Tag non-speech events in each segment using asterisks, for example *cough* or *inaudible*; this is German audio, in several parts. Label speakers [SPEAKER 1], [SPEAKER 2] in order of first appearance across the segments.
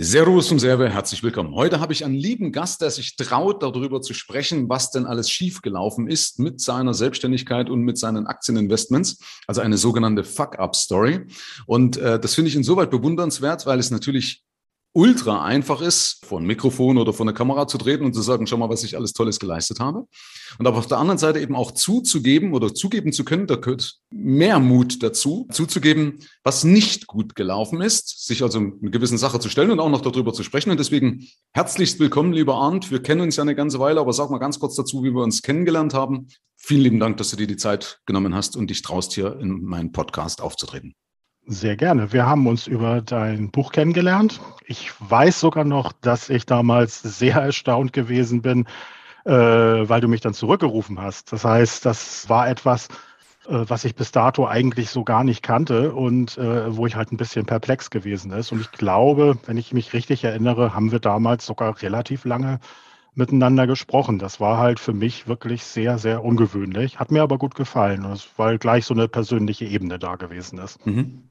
[SPEAKER 1] Servus und Serve, herzlich willkommen. Heute habe ich einen lieben Gast, der sich traut, darüber zu sprechen, was denn alles schiefgelaufen ist mit seiner Selbstständigkeit und mit seinen Aktieninvestments, also eine sogenannte Fuck-up-Story. Und äh, das finde ich insoweit bewundernswert, weil es natürlich ultra einfach ist, vor ein Mikrofon oder vor eine Kamera zu treten und zu sagen, schau mal, was ich alles Tolles geleistet habe. Und aber auf der anderen Seite eben auch zuzugeben oder zugeben zu können, da gehört mehr Mut dazu, zuzugeben, was nicht gut gelaufen ist, sich also eine gewissen Sache zu stellen und auch noch darüber zu sprechen. Und deswegen herzlichst willkommen, lieber Arndt. Wir kennen uns ja eine ganze Weile, aber sag mal ganz kurz dazu, wie wir uns kennengelernt haben. Vielen lieben Dank, dass du dir die Zeit genommen hast und dich traust, hier in meinen Podcast aufzutreten.
[SPEAKER 2] Sehr gerne. Wir haben uns über dein Buch kennengelernt. Ich weiß sogar noch, dass ich damals sehr erstaunt gewesen bin, äh, weil du mich dann zurückgerufen hast. Das heißt, das war etwas, äh, was ich bis dato eigentlich so gar nicht kannte und äh, wo ich halt ein bisschen perplex gewesen ist. Und ich glaube, wenn ich mich richtig erinnere, haben wir damals sogar relativ lange miteinander gesprochen. Das war halt für mich wirklich sehr, sehr ungewöhnlich. Hat mir aber gut gefallen, weil gleich so eine persönliche Ebene da gewesen ist. Mhm.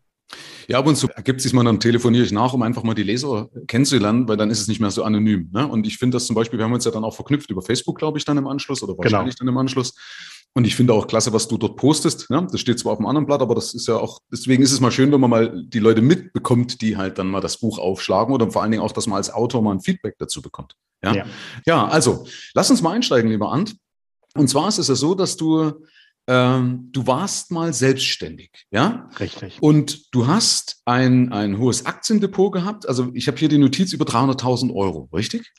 [SPEAKER 1] Ja, ab und zu ergibt sich mal, dann telefoniere ich nach, um einfach mal die Leser kennenzulernen, weil dann ist es nicht mehr so anonym. Ne? Und ich finde das zum Beispiel, wir haben uns ja dann auch verknüpft über Facebook, glaube ich, dann im Anschluss oder wahrscheinlich genau. dann im Anschluss. Und ich finde auch klasse, was du dort postest. Ne? Das steht zwar auf dem anderen Blatt, aber das ist ja auch, deswegen ist es mal schön, wenn man mal die Leute mitbekommt, die halt dann mal das Buch aufschlagen oder vor allen Dingen auch, dass man als Autor mal ein Feedback dazu bekommt. Ja, ja. ja also lass uns mal einsteigen, lieber Ant. Und zwar ist es ja so, dass du ähm, du warst mal selbstständig, ja?
[SPEAKER 2] Richtig.
[SPEAKER 1] Und du hast ein, ein hohes Aktiendepot gehabt. Also ich habe hier die Notiz über 300.000 Euro, richtig?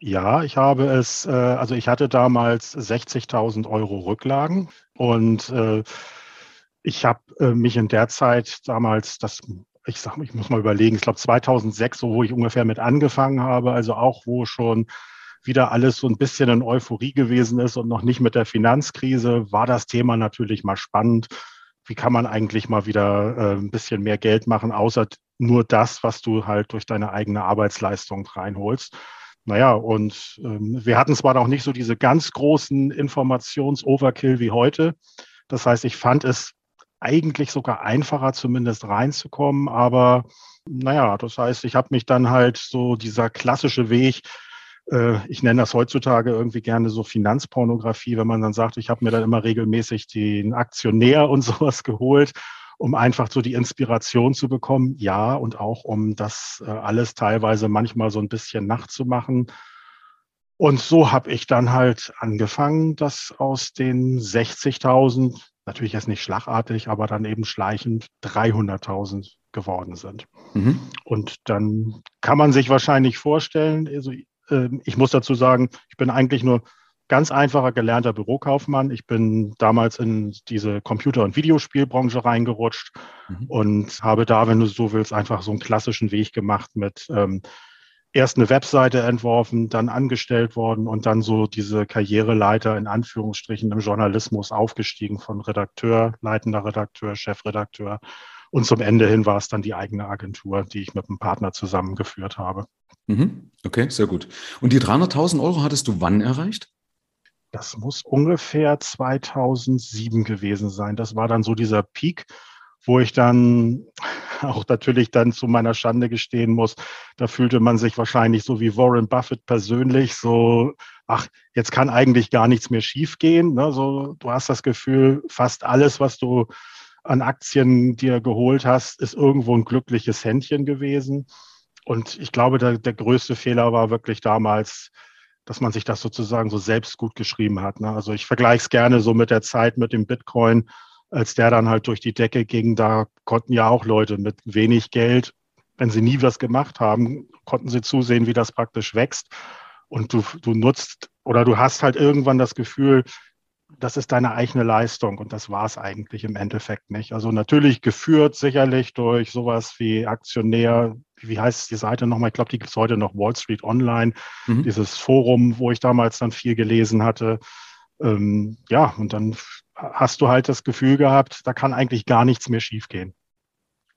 [SPEAKER 2] Ja, ich habe es, äh, also ich hatte damals 60.000 Euro Rücklagen und äh, ich habe äh, mich in der Zeit damals, das, ich sag, ich muss mal überlegen, ich glaube 2006, so wo ich ungefähr mit angefangen habe, also auch wo schon wieder alles so ein bisschen in Euphorie gewesen ist und noch nicht mit der Finanzkrise, war das Thema natürlich mal spannend. Wie kann man eigentlich mal wieder äh, ein bisschen mehr Geld machen, außer nur das, was du halt durch deine eigene Arbeitsleistung reinholst? Naja, und ähm, wir hatten zwar noch nicht so diese ganz großen Informations-Overkill wie heute. Das heißt, ich fand es eigentlich sogar einfacher, zumindest reinzukommen. Aber naja, das heißt, ich habe mich dann halt so dieser klassische Weg, ich nenne das heutzutage irgendwie gerne so Finanzpornografie, wenn man dann sagt, ich habe mir dann immer regelmäßig den Aktionär und *laughs* sowas geholt, um einfach so die Inspiration zu bekommen. Ja, und auch um das äh, alles teilweise manchmal so ein bisschen nachzumachen. Und so habe ich dann halt angefangen, dass aus den 60.000, natürlich jetzt nicht schlagartig, aber dann eben schleichend 300.000 geworden sind. Mhm. Und dann kann man sich wahrscheinlich vorstellen, also ich muss dazu sagen, ich bin eigentlich nur ganz einfacher gelernter Bürokaufmann. Ich bin damals in diese Computer- und Videospielbranche reingerutscht mhm. und habe da, wenn du so willst, einfach so einen klassischen Weg gemacht mit ähm, erst eine Webseite entworfen, dann angestellt worden und dann so diese Karriereleiter in Anführungsstrichen im Journalismus aufgestiegen von Redakteur, leitender Redakteur, Chefredakteur. Und zum Ende hin war es dann die eigene Agentur, die ich mit einem Partner zusammengeführt habe.
[SPEAKER 1] Mhm. Okay, sehr gut. Und die 300.000 Euro hattest du wann erreicht?
[SPEAKER 2] Das muss ungefähr 2007 gewesen sein. Das war dann so dieser Peak, wo ich dann *laughs* auch natürlich dann zu meiner Schande gestehen muss, da fühlte man sich wahrscheinlich so wie Warren Buffett persönlich so, ach, jetzt kann eigentlich gar nichts mehr schiefgehen. Ne? So, du hast das Gefühl, fast alles, was du an Aktien dir geholt hast, ist irgendwo ein glückliches Händchen gewesen. Und ich glaube, der, der größte Fehler war wirklich damals, dass man sich das sozusagen so selbst gut geschrieben hat. Ne? Also ich vergleiche es gerne so mit der Zeit mit dem Bitcoin, als der dann halt durch die Decke ging. Da konnten ja auch Leute mit wenig Geld, wenn sie nie was gemacht haben, konnten sie zusehen, wie das praktisch wächst. Und du, du nutzt oder du hast halt irgendwann das Gefühl, das ist deine eigene Leistung und das war es eigentlich im Endeffekt nicht. Also natürlich geführt sicherlich durch sowas wie Aktionär, wie heißt die Seite nochmal? Ich glaube, die gibt es heute noch, Wall Street Online, mhm. dieses Forum, wo ich damals dann viel gelesen hatte. Ähm, ja, und dann hast du halt das Gefühl gehabt, da kann eigentlich gar nichts mehr schiefgehen.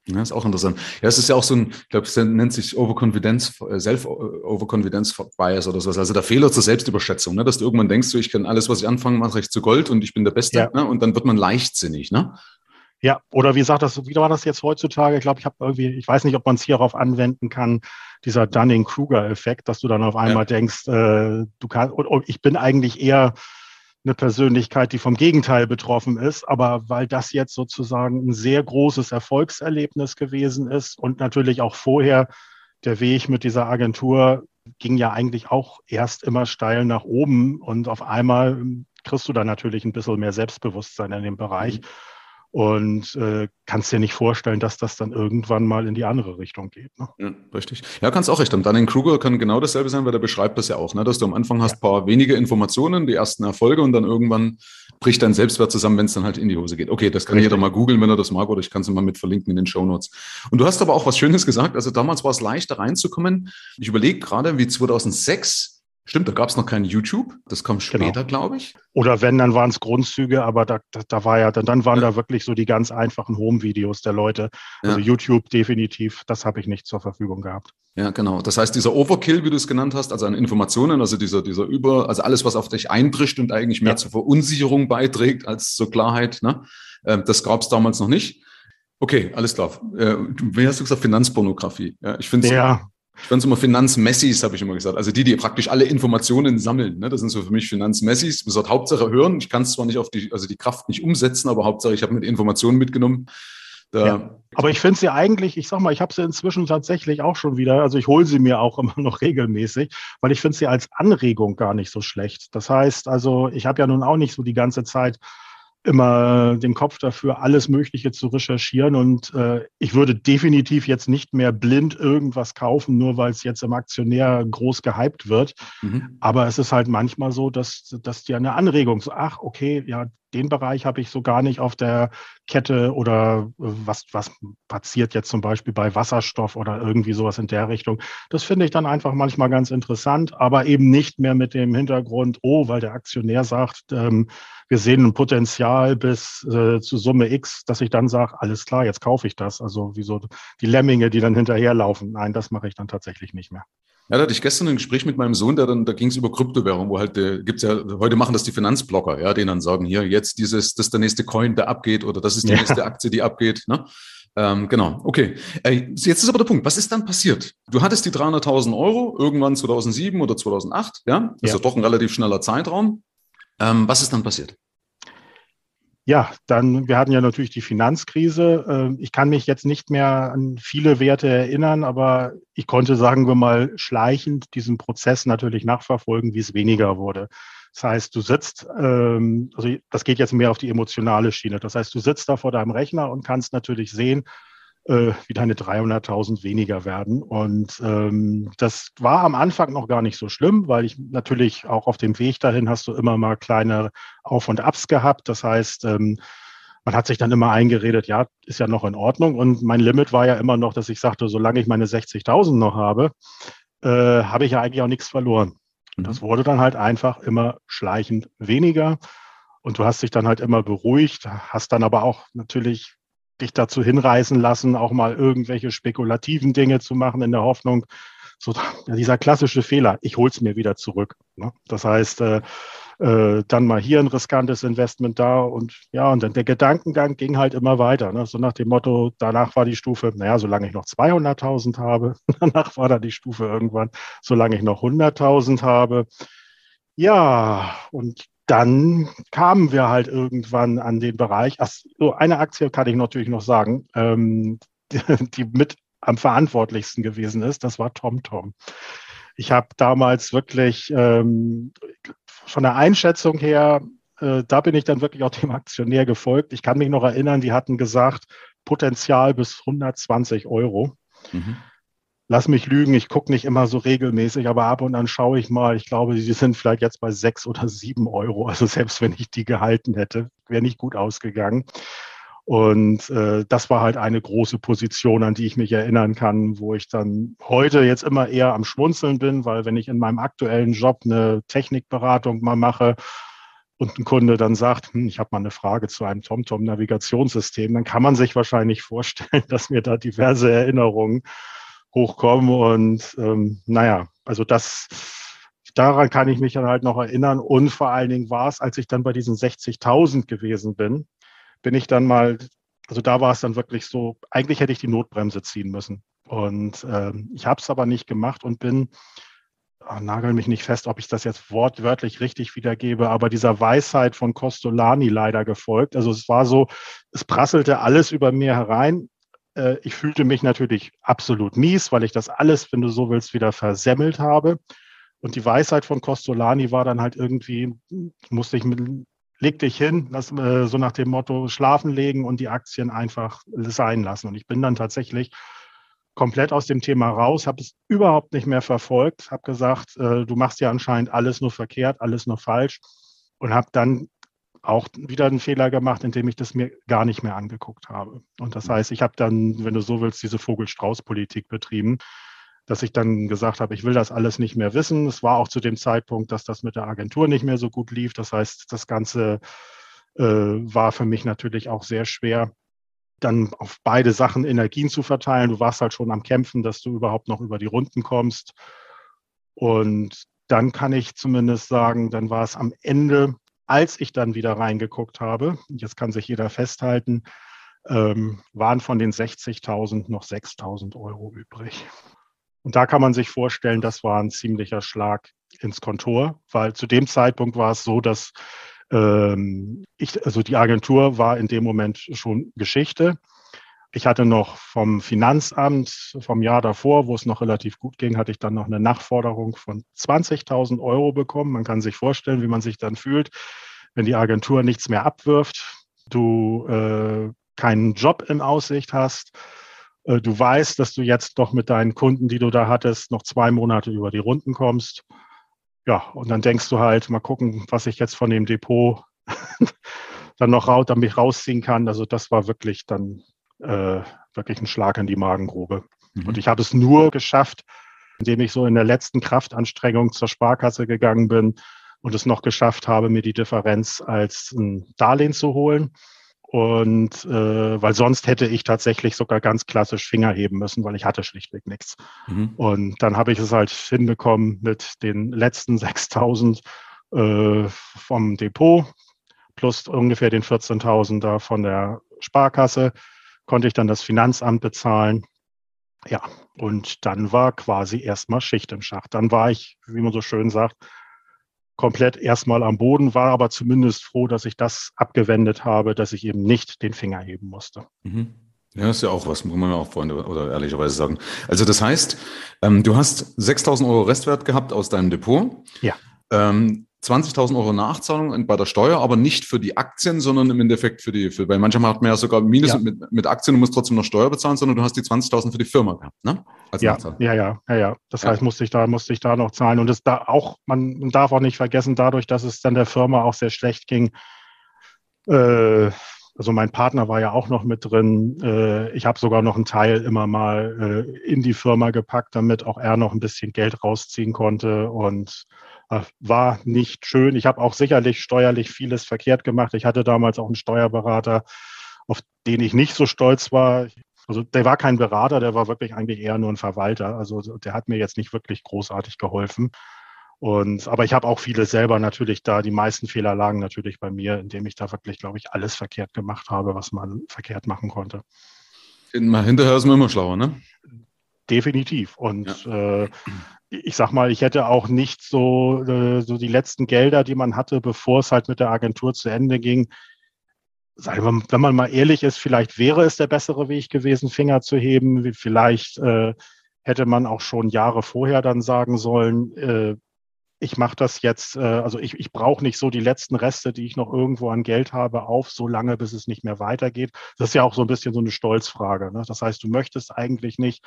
[SPEAKER 1] Ja, ist auch interessant. Ja, es ist ja auch so ein, ich glaube, es nennt sich Overconfidence, äh, Self-Overconfidence Bias oder sowas. Also der Fehler zur Selbstüberschätzung, ne? dass du irgendwann denkst, so, ich kann alles, was ich anfange, mache ich zu Gold und ich bin der Beste. Ja. Ne? Und dann wird man leichtsinnig. Ne?
[SPEAKER 2] Ja, oder wie sagt das, wie war das jetzt heutzutage? Ich glaube, ich habe irgendwie, ich weiß nicht, ob man es hierauf anwenden kann, dieser Dunning-Kruger-Effekt, dass du dann auf einmal ja. denkst, äh, du kannst, ich bin eigentlich eher eine Persönlichkeit, die vom Gegenteil betroffen ist, aber weil das jetzt sozusagen ein sehr großes Erfolgserlebnis gewesen ist und natürlich auch vorher der Weg mit dieser Agentur ging ja eigentlich auch erst immer steil nach oben. Und auf einmal kriegst du da natürlich ein bisschen mehr Selbstbewusstsein in dem Bereich. Mhm und äh, kannst dir nicht vorstellen, dass das dann irgendwann mal in die andere Richtung geht. Ne?
[SPEAKER 1] Ja, richtig. Ja, kannst auch recht haben. Dann in Kruger kann genau dasselbe sein, weil der beschreibt das ja auch, ne? dass du am Anfang hast ein paar wenige Informationen, die ersten Erfolge und dann irgendwann bricht dein Selbstwert zusammen, wenn es dann halt in die Hose geht. Okay, das kann richtig. jeder mal googeln, wenn er das mag, oder ich kann es mal mit verlinken in den Show Notes. Und du hast aber auch was Schönes gesagt. Also damals war es leichter reinzukommen. Ich überlege gerade, wie 2006 Stimmt, da gab es noch kein YouTube. Das kam genau. später, genau. glaube ich.
[SPEAKER 2] Oder wenn, dann waren es Grundzüge, aber da, da, da, war ja, dann, dann waren ja. da wirklich so die ganz einfachen Home-Videos der Leute. Also ja. YouTube definitiv, das habe ich nicht zur Verfügung gehabt.
[SPEAKER 1] Ja, genau. Das heißt, dieser Overkill, wie du es genannt hast, also an Informationen, also dieser, dieser Über, also alles, was auf dich einbricht und eigentlich mehr ja. zur Verunsicherung beiträgt als zur Klarheit, ne? Ähm, das gab es damals noch nicht. Okay, alles klar. Äh, wie hast du gesagt? Finanzpornografie. Ja, ich finde
[SPEAKER 2] ja.
[SPEAKER 1] Ich fand es immer Finanzmessis, habe ich immer gesagt. Also die, die praktisch alle Informationen sammeln. Ne? Das sind so für mich Finanzmessis. Man sagt Hauptsache hören. Ich kann es zwar nicht auf die, also die Kraft nicht umsetzen, aber Hauptsache ich habe mit Informationen mitgenommen.
[SPEAKER 2] Ja. Aber ich finde sie eigentlich, ich sag mal, ich habe sie inzwischen tatsächlich auch schon wieder, also ich hole sie mir auch *laughs* immer noch regelmäßig, weil ich finde sie als Anregung gar nicht so schlecht. Das heißt, also ich habe ja nun auch nicht so die ganze Zeit immer den Kopf dafür, alles Mögliche zu recherchieren. Und äh, ich würde definitiv jetzt nicht mehr blind irgendwas kaufen, nur weil es jetzt im Aktionär groß gehypt wird. Mhm. Aber es ist halt manchmal so, dass, dass dir eine Anregung so, ach, okay, ja, den Bereich habe ich so gar nicht auf der Kette oder äh, was, was passiert jetzt zum Beispiel bei Wasserstoff oder irgendwie sowas in der Richtung. Das finde ich dann einfach manchmal ganz interessant, aber eben nicht mehr mit dem Hintergrund, oh, weil der Aktionär sagt, ähm, wir sehen ein Potenzial bis äh, zu Summe X, dass ich dann sage, alles klar, jetzt kaufe ich das. Also wie so die Lemminge, die dann hinterherlaufen. Nein, das mache ich dann tatsächlich nicht mehr.
[SPEAKER 1] Ja, da hatte ich gestern ein Gespräch mit meinem Sohn, der dann, da ging es über Kryptowährung, wo halt, äh, gibt's ja, heute machen das die Finanzblocker, ja, denen dann sagen, hier, jetzt dieses, das ist der nächste Coin, der abgeht, oder das ist die ja. nächste Aktie, die abgeht, ne? Ähm, genau, okay. Äh, jetzt ist aber der Punkt, was ist dann passiert? Du hattest die 300.000 Euro irgendwann 2007 oder 2008, ja? Das ja. ist ja doch ein relativ schneller Zeitraum. Ähm, was ist dann passiert?
[SPEAKER 2] Ja, dann, wir hatten ja natürlich die Finanzkrise. Ähm, ich kann mich jetzt nicht mehr an viele Werte erinnern, aber ich konnte, sagen wir mal, schleichend diesen Prozess natürlich nachverfolgen, wie es weniger wurde. Das heißt, du sitzt, ähm, also das geht jetzt mehr auf die emotionale Schiene. Das heißt, du sitzt da vor deinem Rechner und kannst natürlich sehen, äh, wie deine 300.000 weniger werden. Und ähm, das war am Anfang noch gar nicht so schlimm, weil ich natürlich auch auf dem Weg dahin hast du immer mal kleine Auf- und Abs gehabt. Das heißt, ähm, man hat sich dann immer eingeredet, ja, ist ja noch in Ordnung. Und mein Limit war ja immer noch, dass ich sagte, solange ich meine 60.000 noch habe, äh, habe ich ja eigentlich auch nichts verloren. Mhm. Das wurde dann halt einfach immer schleichend weniger. Und du hast dich dann halt immer beruhigt, hast dann aber auch natürlich dich dazu hinreißen lassen, auch mal irgendwelche spekulativen Dinge zu machen in der Hoffnung, so dieser klassische Fehler, ich hol's mir wieder zurück. Ne? Das heißt, äh, äh, dann mal hier ein riskantes Investment da und ja, und dann der Gedankengang ging halt immer weiter. Ne? So nach dem Motto, danach war die Stufe, naja, solange ich noch 200.000 habe, *laughs* danach war da die Stufe irgendwann, solange ich noch 100.000 habe. Ja, und dann kamen wir halt irgendwann an den Bereich, ach, so eine Aktie kann ich natürlich noch sagen, ähm, *laughs* die, mit am verantwortlichsten gewesen ist, das war TomTom. Ich habe damals wirklich ähm, von der Einschätzung her, äh, da bin ich dann wirklich auch dem Aktionär gefolgt. Ich kann mich noch erinnern, die hatten gesagt, Potenzial bis 120 Euro. Mhm lass mich lügen, ich gucke nicht immer so regelmäßig, aber ab und an schaue ich mal. Ich glaube, sie sind vielleicht jetzt bei sechs oder sieben Euro. Also selbst wenn ich die gehalten hätte, wäre nicht gut ausgegangen. Und äh, das war halt eine große Position, an die ich mich erinnern kann, wo ich dann heute jetzt immer eher am Schmunzeln bin, weil wenn ich in meinem aktuellen Job eine Technikberatung mal mache und ein Kunde dann sagt, hm, ich habe mal eine Frage zu einem TomTom-Navigationssystem, dann kann man sich wahrscheinlich vorstellen, *laughs* dass mir da diverse Erinnerungen hochkommen. Und ähm, naja, also das, daran kann ich mich dann halt noch erinnern. Und vor allen Dingen war es, als ich dann bei diesen 60.000 gewesen bin, bin ich dann mal also da war es dann wirklich so, eigentlich hätte ich die Notbremse ziehen müssen. Und äh, ich habe es aber nicht gemacht und bin, oh, nagel mich nicht fest, ob ich das jetzt wortwörtlich richtig wiedergebe, aber dieser Weisheit von Costolani leider gefolgt. Also es war so, es prasselte alles über mir herein. Äh, ich fühlte mich natürlich absolut mies, weil ich das alles, wenn du so willst, wieder versemmelt habe. Und die Weisheit von Costolani war dann halt irgendwie, musste ich mit, leg dich hin, lass, äh, so nach dem Motto schlafen legen und die Aktien einfach sein lassen. Und ich bin dann tatsächlich komplett aus dem Thema raus, habe es überhaupt nicht mehr verfolgt, habe gesagt, äh, du machst ja anscheinend alles nur verkehrt, alles nur falsch und habe dann auch wieder einen Fehler gemacht, indem ich das mir gar nicht mehr angeguckt habe. Und das heißt, ich habe dann, wenn du so willst, diese Vogel-Strauß-Politik betrieben, dass ich dann gesagt habe, ich will das alles nicht mehr wissen. Es war auch zu dem Zeitpunkt, dass das mit der Agentur nicht mehr so gut lief. Das heißt, das Ganze äh, war für mich natürlich auch sehr schwer dann auf beide Sachen Energien zu verteilen. Du warst halt schon am Kämpfen, dass du überhaupt noch über die Runden kommst. Und dann kann ich zumindest sagen, dann war es am Ende, als ich dann wieder reingeguckt habe, jetzt kann sich jeder festhalten, ähm, waren von den 60.000 noch 6.000 Euro übrig. Und da kann man sich vorstellen, das war ein ziemlicher Schlag ins Kontor, weil zu dem Zeitpunkt war es so, dass ähm, ich, also die Agentur war in dem Moment schon Geschichte. Ich hatte noch vom Finanzamt vom Jahr davor, wo es noch relativ gut ging, hatte ich dann noch eine Nachforderung von 20.000 Euro bekommen. Man kann sich vorstellen, wie man sich dann fühlt, wenn die Agentur nichts mehr abwirft, du äh, keinen Job in Aussicht hast, äh, du weißt, dass du jetzt doch mit deinen Kunden, die du da hattest, noch zwei Monate über die Runden kommst ja, und dann denkst du halt, mal gucken, was ich jetzt von dem Depot *laughs* dann noch raus, damit rausziehen kann. Also das war wirklich dann äh, wirklich ein Schlag in die Magengrube. Mhm. Und ich habe es nur geschafft, indem ich so in der letzten Kraftanstrengung zur Sparkasse gegangen bin und es noch geschafft habe, mir die Differenz als ein Darlehen zu holen. Und äh, weil sonst hätte ich tatsächlich sogar ganz klassisch Finger heben müssen, weil ich hatte schlichtweg nichts. Mhm. Und dann habe ich es halt hinbekommen mit den letzten *laughs* 6000 äh, vom Depot plus ungefähr den 14.000 da von der Sparkasse, konnte ich dann das Finanzamt bezahlen. Ja, und dann war quasi erstmal Schicht im Schacht. Dann war ich, wie man so schön sagt, komplett erstmal am Boden, war aber zumindest froh, dass ich das abgewendet habe, dass ich eben nicht den Finger heben musste.
[SPEAKER 1] Mhm. Ja, ist ja auch was, muss man auch Freunde oder ehrlicherweise sagen. Also das heißt, ähm, du hast 6.000 Euro Restwert gehabt aus deinem Depot.
[SPEAKER 2] Ja.
[SPEAKER 1] Ähm, 20.000 Euro Nachzahlung bei der Steuer, aber nicht für die Aktien, sondern im Endeffekt für die, für, weil manchmal hat man ja sogar Minus ja. Mit, mit Aktien und muss trotzdem noch Steuer bezahlen, sondern du hast die 20.000 für die Firma gehabt, ne?
[SPEAKER 2] Als ja, ja, ja, ja, ja. Das ja. heißt, musste ich da, musste ich da noch zahlen. Und es da auch, man darf auch nicht vergessen, dadurch, dass es dann der Firma auch sehr schlecht ging, äh, also mein Partner war ja auch noch mit drin. Äh, ich habe sogar noch einen Teil immer mal äh, in die Firma gepackt, damit auch er noch ein bisschen Geld rausziehen konnte. Und war nicht schön. Ich habe auch sicherlich steuerlich vieles verkehrt gemacht. Ich hatte damals auch einen Steuerberater, auf den ich nicht so stolz war. Also der war kein Berater, der war wirklich eigentlich eher nur ein Verwalter. Also der hat mir jetzt nicht wirklich großartig geholfen. Und, aber ich habe auch viele selber natürlich da, die meisten Fehler lagen natürlich bei mir, indem ich da wirklich, glaube ich, alles verkehrt gemacht habe, was man verkehrt machen konnte.
[SPEAKER 1] Hinterher ist man immer schlauer, ne?
[SPEAKER 2] Definitiv. Und ja. äh, ich sag mal, ich hätte auch nicht so, äh, so die letzten Gelder, die man hatte, bevor es halt mit der Agentur zu Ende ging. Wenn man mal ehrlich ist, vielleicht wäre es der bessere Weg gewesen, Finger zu heben. Vielleicht äh, hätte man auch schon Jahre vorher dann sagen sollen, äh, ich mache das jetzt, äh, also ich, ich brauche nicht so die letzten Reste, die ich noch irgendwo an Geld habe, auf, so lange, bis es nicht mehr weitergeht. Das ist ja auch so ein bisschen so eine Stolzfrage. Ne? Das heißt, du möchtest eigentlich nicht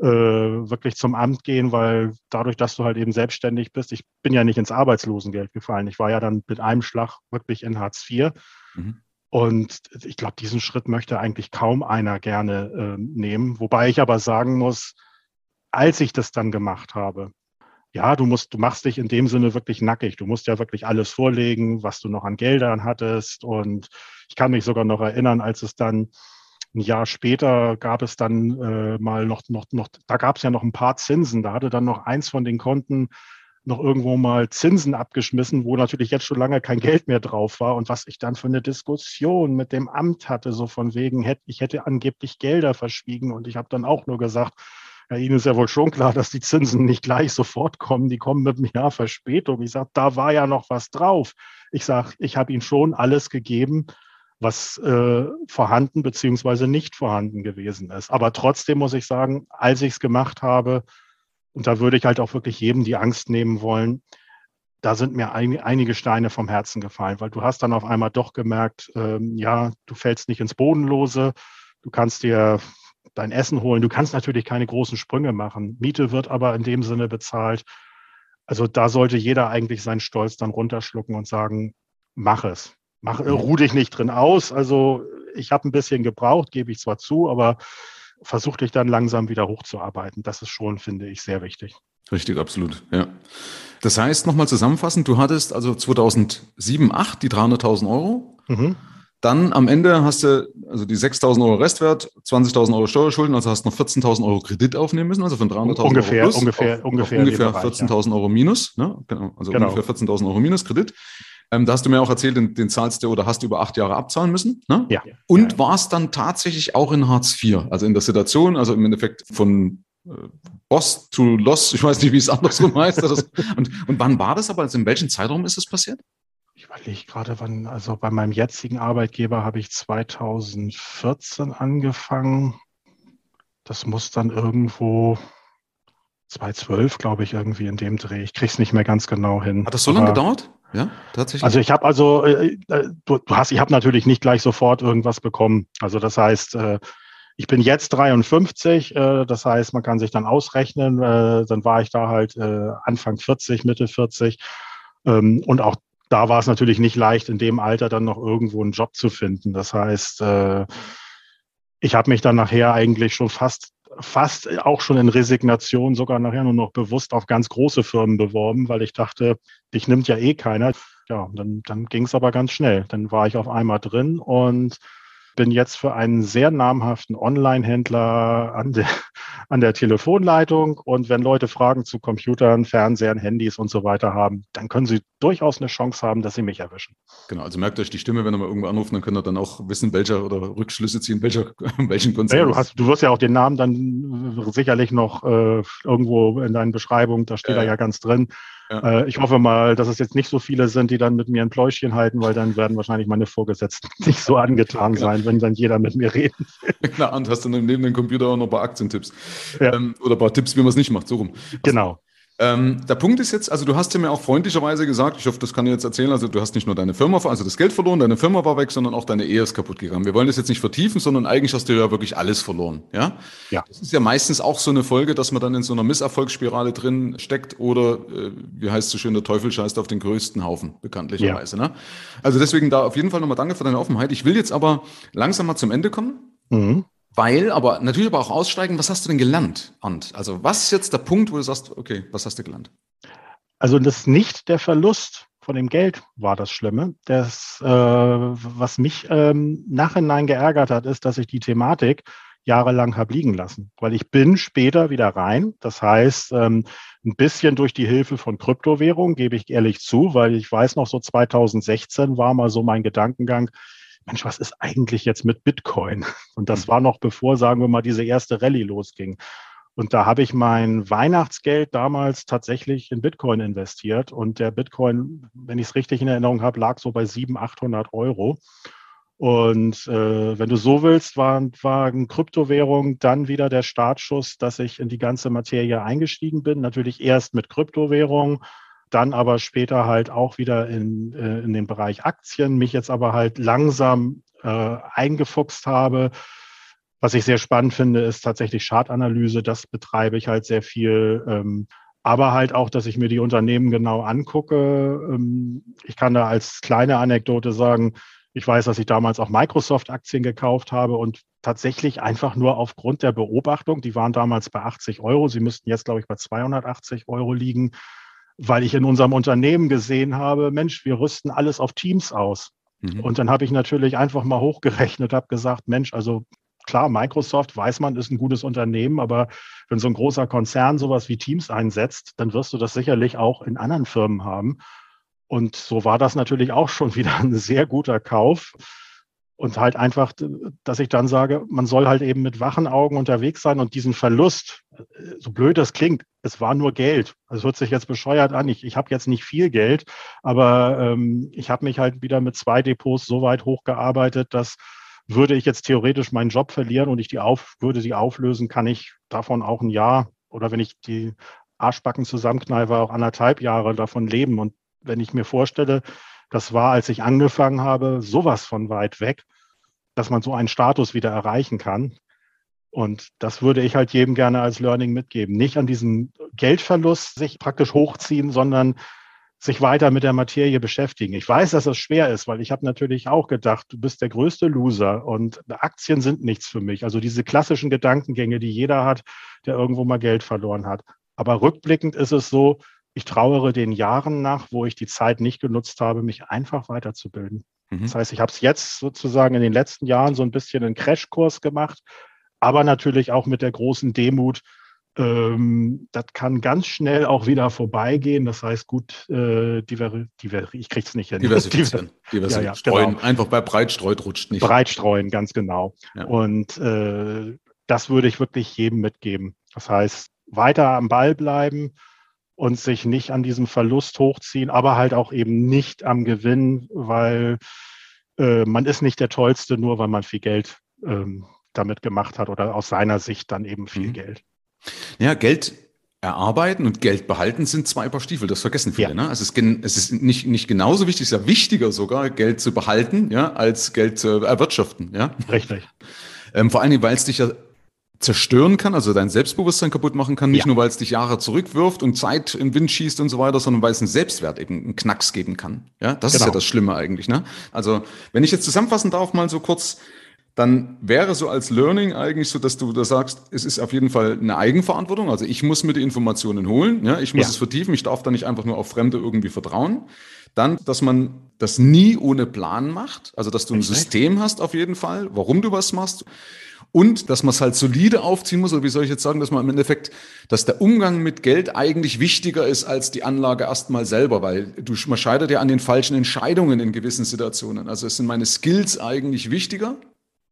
[SPEAKER 2] äh, wirklich zum Amt gehen, weil dadurch, dass du halt eben selbstständig bist, ich bin ja nicht ins Arbeitslosengeld gefallen. Ich war ja dann mit einem Schlag wirklich in Hartz IV. Mhm. Und ich glaube, diesen Schritt möchte eigentlich kaum einer gerne äh, nehmen. Wobei ich aber sagen muss, als ich das dann gemacht habe, ja, du musst, du machst dich in dem Sinne wirklich nackig. Du musst ja wirklich alles vorlegen, was du noch an Geldern hattest. Und ich kann mich sogar noch erinnern, als es dann ein Jahr später gab es dann äh, mal noch, noch, noch, da gab es ja noch ein paar Zinsen. Da hatte dann noch eins von den Konten noch irgendwo mal Zinsen abgeschmissen, wo natürlich jetzt schon lange kein Geld mehr drauf war und was ich dann für eine Diskussion mit dem Amt hatte, so von wegen, ich hätte angeblich Gelder verschwiegen und ich habe dann auch nur gesagt, ja, Ihnen ist ja wohl schon klar, dass die Zinsen nicht gleich sofort kommen, die kommen mit einem Jahr Verspätung. Ich sage, da war ja noch was drauf. Ich sage, ich habe Ihnen schon alles gegeben, was äh, vorhanden beziehungsweise nicht vorhanden gewesen ist. Aber trotzdem muss ich sagen, als ich es gemacht habe, und da würde ich halt auch wirklich jedem die Angst nehmen wollen, da sind mir ein, einige Steine vom Herzen gefallen, weil du hast dann auf einmal doch gemerkt, ähm, ja, du fällst nicht ins Bodenlose, du kannst dir dein Essen holen, du kannst natürlich keine großen Sprünge machen. Miete wird aber in dem Sinne bezahlt. Also da sollte jeder eigentlich seinen Stolz dann runterschlucken und sagen, mach es. Mach, ruh dich nicht drin aus. Also ich habe ein bisschen gebraucht, gebe ich zwar zu, aber versuch dich dann langsam wieder hochzuarbeiten. Das ist schon, finde ich, sehr wichtig.
[SPEAKER 1] Richtig, absolut, ja. Das heißt, nochmal zusammenfassend, du hattest also 2007, 8 die 300.000 Euro. Mhm. Dann am Ende hast du also die 6.000 Euro Restwert, 20.000 Euro Steuerschulden, also hast du noch 14.000 Euro Kredit aufnehmen müssen, also von 300.000
[SPEAKER 2] ungefähr,
[SPEAKER 1] Euro plus
[SPEAKER 2] ungefähr,
[SPEAKER 1] auf,
[SPEAKER 2] ungefähr,
[SPEAKER 1] auf ungefähr 14.000 ja. Euro minus, ne? genau, also genau. ungefähr 14.000 Euro minus Kredit. Ähm, da hast du mir auch erzählt, den, den, zahlst du oder hast du über acht Jahre abzahlen müssen. Ne?
[SPEAKER 2] Ja.
[SPEAKER 1] Und warst dann tatsächlich auch in Hartz IV, also in der Situation, also im Endeffekt von äh, Boss to Loss, ich weiß nicht, wie es andersrum heißt. *laughs* und, und wann war das aber? Also in welchem Zeitraum ist es passiert?
[SPEAKER 2] Ich überlege gerade, wann, also bei meinem jetzigen Arbeitgeber habe ich 2014 angefangen. Das muss dann irgendwo 2012, glaube ich, irgendwie in dem Dreh. Ich kriege es nicht mehr ganz genau hin.
[SPEAKER 1] Hat das so lange gedauert? Ja, tatsächlich.
[SPEAKER 2] Also ich habe also, äh, äh, du, du, hast, ich habe natürlich nicht gleich sofort irgendwas bekommen. Also das heißt, äh, ich bin jetzt 53, äh, das heißt, man kann sich dann ausrechnen. Äh, dann war ich da halt äh, Anfang 40, Mitte 40. Ähm, und auch da war es natürlich nicht leicht, in dem Alter dann noch irgendwo einen Job zu finden. Das heißt, ich habe mich dann nachher eigentlich schon fast fast auch schon in Resignation sogar nachher nur noch bewusst auf ganz große Firmen beworben, weil ich dachte, dich nimmt ja eh keiner. Ja, dann, dann ging es aber ganz schnell. Dann war ich auf einmal drin und bin jetzt für einen sehr namhaften Online-Händler an der, *laughs* an der Telefonleitung. Und wenn Leute Fragen zu Computern, Fernsehern, Handys und so weiter haben, dann können sie durchaus eine Chance haben, dass sie mich erwischen.
[SPEAKER 1] Genau, also merkt euch die Stimme, wenn ihr mal irgendwo anrufen, dann könnt ihr dann auch wissen, welcher oder Rückschlüsse ziehen, welcher, *laughs* welchen
[SPEAKER 2] Konzern. Ja, du, hast, du wirst ja auch den Namen dann sicherlich noch äh, irgendwo in deinen Beschreibungen, da steht ja. er ja ganz drin. Ja. Äh, ich hoffe mal, dass es jetzt nicht so viele sind, die dann mit mir ein Pläuschchen halten, weil dann werden wahrscheinlich meine Vorgesetzten *laughs* nicht so angetan genau. sein, wenn dann jeder mit mir reden
[SPEAKER 1] will. *laughs* Klar, und hast du neben dem Computer auch noch ein paar Aktientipps. Ja. Ähm, oder ein paar Tipps, wie man es nicht macht, so rum.
[SPEAKER 2] Genau.
[SPEAKER 1] Ähm, der Punkt ist jetzt, also du hast ja mir auch freundlicherweise gesagt, ich hoffe, das kann ich jetzt erzählen, also du hast nicht nur deine Firma, also das Geld verloren, deine Firma war weg, sondern auch deine Ehe ist kaputt gegangen. Wir wollen das jetzt nicht vertiefen, sondern eigentlich hast du ja wirklich alles verloren, ja?
[SPEAKER 2] Ja.
[SPEAKER 1] Das ist ja meistens auch so eine Folge, dass man dann in so einer Misserfolgsspirale drin steckt oder, äh, wie heißt es so schön, der Teufel scheißt auf den größten Haufen, bekanntlicherweise, ja. ne? Also deswegen da auf jeden Fall nochmal danke für deine Offenheit. Ich will jetzt aber langsam mal zum Ende kommen. Mhm. Weil, aber natürlich aber auch aussteigen, was hast du denn gelernt, Arndt? Also was ist jetzt der Punkt, wo du sagst, okay, was hast du gelernt?
[SPEAKER 2] Also das nicht der Verlust von dem Geld war das Schlimme. Das, äh, was mich ähm, nachhinein geärgert hat, ist, dass ich die Thematik jahrelang habe liegen lassen. Weil ich bin später wieder rein. Das heißt, ähm, ein bisschen durch die Hilfe von Kryptowährungen, gebe ich ehrlich zu, weil ich weiß noch, so 2016 war mal so mein Gedankengang, Mensch, was ist eigentlich jetzt mit Bitcoin? *laughs* Und das war noch bevor, sagen wir mal, diese erste Rallye losging. Und da habe ich mein Weihnachtsgeld damals tatsächlich in Bitcoin investiert. Und der Bitcoin, wenn ich es richtig in Erinnerung habe, lag so bei 700, 800 Euro. Und äh, wenn du so willst, war, war eine Kryptowährung dann wieder der Startschuss, dass ich in die ganze Materie eingestiegen bin. Natürlich erst mit Kryptowährung, dann aber später halt auch wieder in, äh, in den Bereich Aktien, mich jetzt aber halt langsam äh, eingefuchst habe. Was ich sehr spannend finde, ist tatsächlich Chartanalyse. Das betreibe ich halt sehr viel. Ähm, aber halt auch, dass ich mir die Unternehmen genau angucke. Ähm, ich kann da als kleine Anekdote sagen, ich weiß, dass ich damals auch Microsoft-Aktien gekauft habe und tatsächlich einfach nur aufgrund der Beobachtung, die waren damals bei 80 Euro, sie müssten jetzt, glaube ich, bei 280 Euro liegen, weil ich in unserem Unternehmen gesehen habe, Mensch, wir rüsten alles auf Teams aus. Mhm. Und dann habe ich natürlich einfach mal hochgerechnet, habe gesagt, Mensch, also klar, Microsoft weiß man, ist ein gutes Unternehmen, aber wenn so ein großer Konzern sowas wie Teams einsetzt, dann wirst du das sicherlich auch in anderen Firmen haben. Und so war das natürlich auch schon *laughs* wieder ein sehr guter Kauf. Und halt einfach, dass ich dann sage, man soll halt eben mit wachen Augen unterwegs sein und diesen Verlust, so blöd das klingt, es war nur Geld. Es hört sich jetzt bescheuert an. Ich, ich habe jetzt nicht viel Geld, aber ähm, ich habe mich halt wieder mit zwei Depots so weit hochgearbeitet, dass würde ich jetzt theoretisch meinen Job verlieren und ich die auf, würde die auflösen, kann ich davon auch ein Jahr oder wenn ich die Arschbacken zusammenkneife, auch anderthalb Jahre davon leben. Und wenn ich mir vorstelle, das war, als ich angefangen habe, sowas von weit weg, dass man so einen Status wieder erreichen kann. Und das würde ich halt jedem gerne als Learning mitgeben. Nicht an diesem Geldverlust sich praktisch hochziehen, sondern sich weiter mit der Materie beschäftigen. Ich weiß, dass das schwer ist, weil ich habe natürlich auch gedacht, du bist der größte Loser und Aktien sind nichts für mich. Also diese klassischen Gedankengänge, die jeder hat, der irgendwo mal Geld verloren hat. Aber rückblickend ist es so, ich trauere den Jahren nach, wo ich die Zeit nicht genutzt habe, mich einfach weiterzubilden. Mhm. Das heißt, ich habe es jetzt sozusagen in den letzten Jahren so ein bisschen einen Crashkurs gemacht, aber natürlich auch mit der großen Demut, ähm, das kann ganz schnell auch wieder vorbeigehen. Das heißt, gut, äh, diver, diver, ich kriege es nicht hin. *laughs*
[SPEAKER 1] Diversifizieren. Diversifizieren. Ja, ja, streuen. Genau. Einfach bei breit streut rutscht nicht.
[SPEAKER 2] Breit streuen, ganz genau. Ja. Und äh, das würde ich wirklich jedem mitgeben. Das heißt, weiter am Ball bleiben und sich nicht an diesem Verlust hochziehen, aber halt auch eben nicht am Gewinn, weil äh, man ist nicht der Tollste, nur weil man viel Geld ähm, damit gemacht hat oder aus seiner Sicht dann eben viel mhm. Geld.
[SPEAKER 1] Ja, Geld erarbeiten und Geld behalten sind zwei Paar Stiefel. Das vergessen viele. Ja. Ne? Es ist, es ist nicht, nicht genauso wichtig, es ist ja wichtiger sogar, Geld zu behalten, ja, als Geld zu erwirtschaften. Ja?
[SPEAKER 2] Richtig.
[SPEAKER 1] Ähm, vor allen Dingen, weil es dich ja zerstören kann, also dein Selbstbewusstsein kaputt machen kann, nicht ja. nur weil es dich Jahre zurückwirft und Zeit in den Wind schießt und so weiter, sondern weil es einen Selbstwert eben einen Knacks geben kann. Ja, das genau. ist ja genau. das Schlimme eigentlich. Ne? Also wenn ich jetzt zusammenfassen darf, mal so kurz, dann wäre so als Learning eigentlich so, dass du da sagst, es ist auf jeden Fall eine Eigenverantwortung. Also ich muss mir die Informationen holen, ja, ich muss ja. es vertiefen, ich darf da nicht einfach nur auf Fremde irgendwie vertrauen. Dann, dass man das nie ohne Plan macht, also dass du ein System hast auf jeden Fall, warum du was machst. Und dass man es halt solide aufziehen muss, oder wie soll ich jetzt sagen, dass man im Endeffekt, dass der Umgang mit Geld eigentlich wichtiger ist als die Anlage erstmal selber, weil du, man scheitert ja an den falschen Entscheidungen in gewissen Situationen. Also es sind meine Skills eigentlich wichtiger.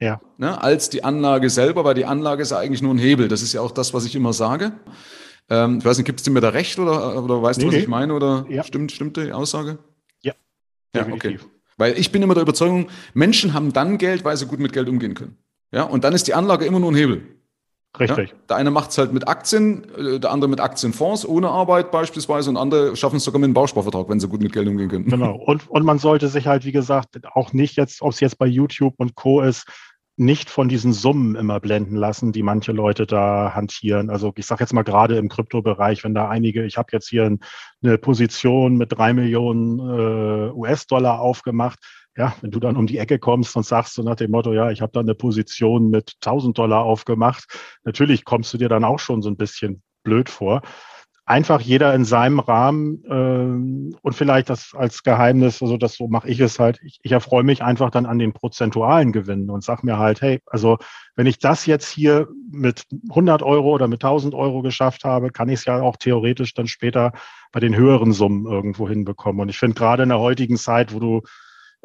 [SPEAKER 1] Ja. Ne, als die Anlage selber, weil die Anlage ist ja eigentlich nur ein Hebel. Das ist ja auch das, was ich immer sage. Ähm, ich weiß nicht, gibt es mir da recht oder, oder weißt nee, du, was nee. ich meine? Oder ja. stimmt, stimmt die Aussage?
[SPEAKER 2] Ja.
[SPEAKER 1] Ja, okay. Weil ich bin immer der Überzeugung, Menschen haben dann Geld, weil sie gut mit Geld umgehen können. Ja, und dann ist die Anlage immer nur ein Hebel.
[SPEAKER 2] Richtig.
[SPEAKER 1] Ja? Der eine macht es halt mit Aktien, äh, der andere mit Aktienfonds, ohne Arbeit beispielsweise, und andere schaffen es sogar mit einem Bausparvertrag, wenn sie gut mit Geld umgehen können.
[SPEAKER 2] Genau. Und, und man sollte sich halt, wie gesagt, auch nicht jetzt, ob es jetzt bei YouTube und Co. ist, nicht von diesen Summen immer blenden lassen, die manche Leute da hantieren. Also ich sage jetzt mal gerade im Kryptobereich, wenn da einige, ich habe jetzt hier eine Position mit drei Millionen äh, US-Dollar aufgemacht, ja, wenn du dann um die Ecke kommst und sagst so nach dem Motto, ja, ich habe da eine Position mit 1000 Dollar aufgemacht, natürlich kommst du dir dann auch schon so ein bisschen blöd vor. Einfach jeder in seinem Rahmen äh, und vielleicht das als Geheimnis, also das so mache ich es halt. Ich, ich erfreue mich einfach dann an den prozentualen Gewinnen und sag mir halt, hey, also wenn ich das jetzt hier mit 100 Euro oder mit 1000 Euro geschafft habe, kann ich es ja auch theoretisch dann später bei den höheren Summen irgendwo hinbekommen. Und ich finde gerade in der heutigen Zeit, wo du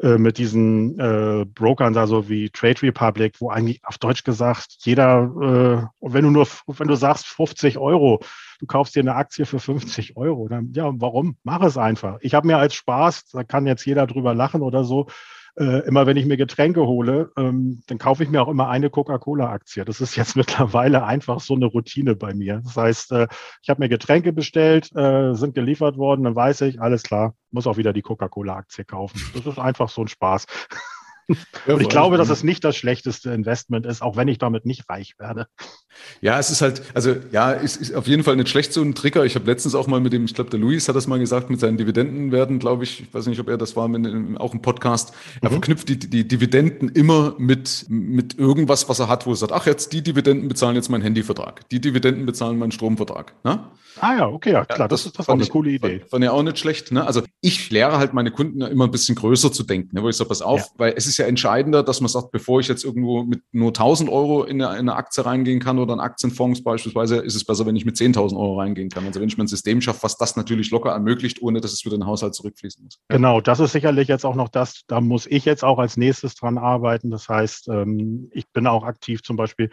[SPEAKER 2] äh, mit diesen äh, Brokern da so wie Trade Republic, wo eigentlich auf Deutsch gesagt jeder, äh, wenn du nur, wenn du sagst 50 Euro, du kaufst dir eine Aktie für 50 Euro, dann ja, warum? Mach es einfach. Ich habe mir als Spaß, da kann jetzt jeder drüber lachen oder so, äh, immer wenn ich mir Getränke hole, ähm, dann kaufe ich mir auch immer eine Coca-Cola-Aktie. Das ist jetzt *laughs* mittlerweile einfach so eine Routine bei mir. Das heißt, äh, ich habe mir Getränke bestellt, äh, sind geliefert worden, dann weiß ich, alles klar, muss auch wieder die Coca-Cola-Aktie kaufen. Das ist einfach so ein Spaß. *laughs* *laughs* Und ich glaube, dass es nicht das schlechteste Investment ist, auch wenn ich damit nicht reich werde.
[SPEAKER 1] Ja, es ist halt, also ja, es ist auf jeden Fall nicht schlecht so ein Trigger. Ich habe letztens auch mal mit dem, ich glaube, der Luis hat das mal gesagt, mit seinen Dividenden werden, glaube ich, ich weiß nicht, ob er das war, mit, auch im Podcast. Er mhm. verknüpft die, die Dividenden immer mit, mit irgendwas, was er hat, wo er sagt, ach, jetzt die Dividenden bezahlen jetzt meinen Handyvertrag, die Dividenden bezahlen meinen Stromvertrag. Ne?
[SPEAKER 2] Ah ja, okay, ja, klar, ja, das, das, ist, das auch eine coole Idee.
[SPEAKER 1] Fand, fand ja auch nicht schlecht. Ne? Also ich lehre halt meine Kunden immer ein bisschen größer zu denken, ne, wo ich sage, pass auf, ja. weil es ist ja entscheidender, dass man sagt, bevor ich jetzt irgendwo mit nur 1000 Euro in eine, in eine Aktie reingehen kann oder in Aktienfonds beispielsweise, ist es besser, wenn ich mit 10.000 Euro reingehen kann. Also wenn ich mein System schaffe, was das natürlich locker ermöglicht, ohne dass es wieder in den Haushalt zurückfließen muss.
[SPEAKER 2] Genau, das ist sicherlich jetzt auch noch das, da muss ich jetzt auch als nächstes dran arbeiten. Das heißt, ähm, ich bin auch aktiv zum Beispiel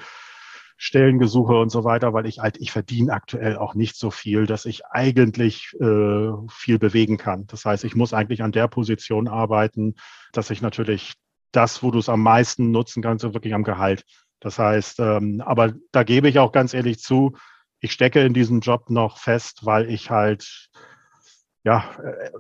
[SPEAKER 2] Stellengesuche und so weiter, weil ich halt, ich verdiene aktuell auch nicht so viel, dass ich eigentlich äh, viel bewegen kann. Das heißt, ich muss eigentlich an der Position arbeiten, dass ich natürlich das, wo du es am meisten nutzen kannst, wirklich am Gehalt. Das heißt, ähm, aber da gebe ich auch ganz ehrlich zu, ich stecke in diesem Job noch fest, weil ich halt, ja, äh,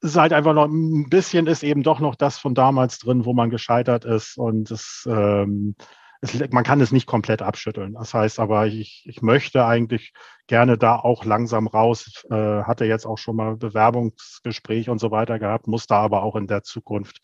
[SPEAKER 2] es ist halt einfach noch ein bisschen ist eben doch noch das von damals drin, wo man gescheitert ist und es ähm, es, man kann es nicht komplett abschütteln. Das heißt aber, ich, ich möchte eigentlich gerne da auch langsam raus. Äh, hatte jetzt auch schon mal Bewerbungsgespräch und so weiter gehabt, muss da aber auch in der Zukunft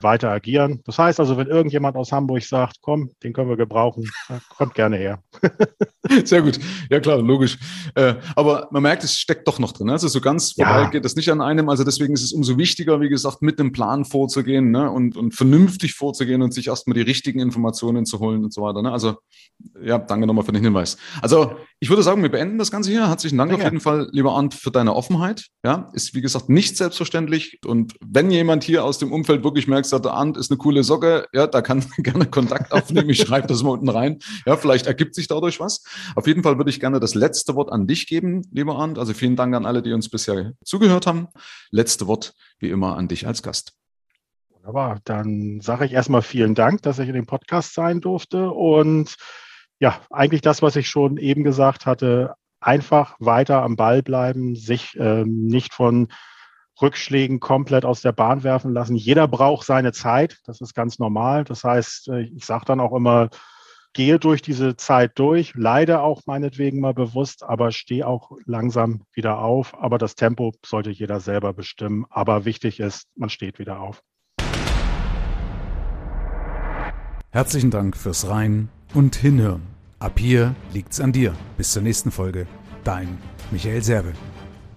[SPEAKER 2] weiter agieren. Das heißt also, wenn irgendjemand aus Hamburg sagt, komm, den können wir gebrauchen, kommt gerne her. *laughs*
[SPEAKER 1] Sehr gut. Ja klar, logisch. Äh, aber man merkt, es steckt doch noch drin. Also so ganz vorbei ja. geht das nicht an einem. Also deswegen ist es umso wichtiger, wie gesagt, mit dem Plan vorzugehen ne? und, und vernünftig vorzugehen und sich erstmal die richtigen Informationen zu holen und so weiter. Ne? Also ja, danke nochmal für den Hinweis. Also ich würde sagen, wir beenden das Ganze hier. Herzlichen Dank ja, auf jeden Fall, lieber Arndt, für deine Offenheit. Ja, ist wie gesagt nicht selbstverständlich. Und wenn jemand hier aus dem Umfeld wirklich merkt, sagt, der Arndt ist eine coole Socke, ja, da kann *laughs* gerne Kontakt aufnehmen. Ich schreibe das mal unten rein. Ja, vielleicht ergibt sich dadurch was. Auf jeden Fall würde ich gerne das letzte Wort an dich geben, lieber Arndt. Also vielen Dank an alle, die uns bisher zugehört haben. Letzte Wort wie immer an dich als Gast.
[SPEAKER 2] Wunderbar. Dann sage ich erstmal vielen Dank, dass ich in dem Podcast sein durfte und ja, eigentlich das, was ich schon eben gesagt hatte, einfach weiter am Ball bleiben, sich ähm, nicht von Rückschlägen komplett aus der Bahn werfen lassen. Jeder braucht seine Zeit, das ist ganz normal. Das heißt, äh, ich sage dann auch immer, gehe durch diese Zeit durch, leide auch meinetwegen mal bewusst, aber stehe auch langsam wieder auf. Aber das Tempo sollte jeder selber bestimmen. Aber wichtig ist, man steht wieder auf.
[SPEAKER 1] Herzlichen Dank fürs Rein und Hinhören. Ab hier liegt's an dir. Bis zur nächsten Folge. Dein Michael Serve.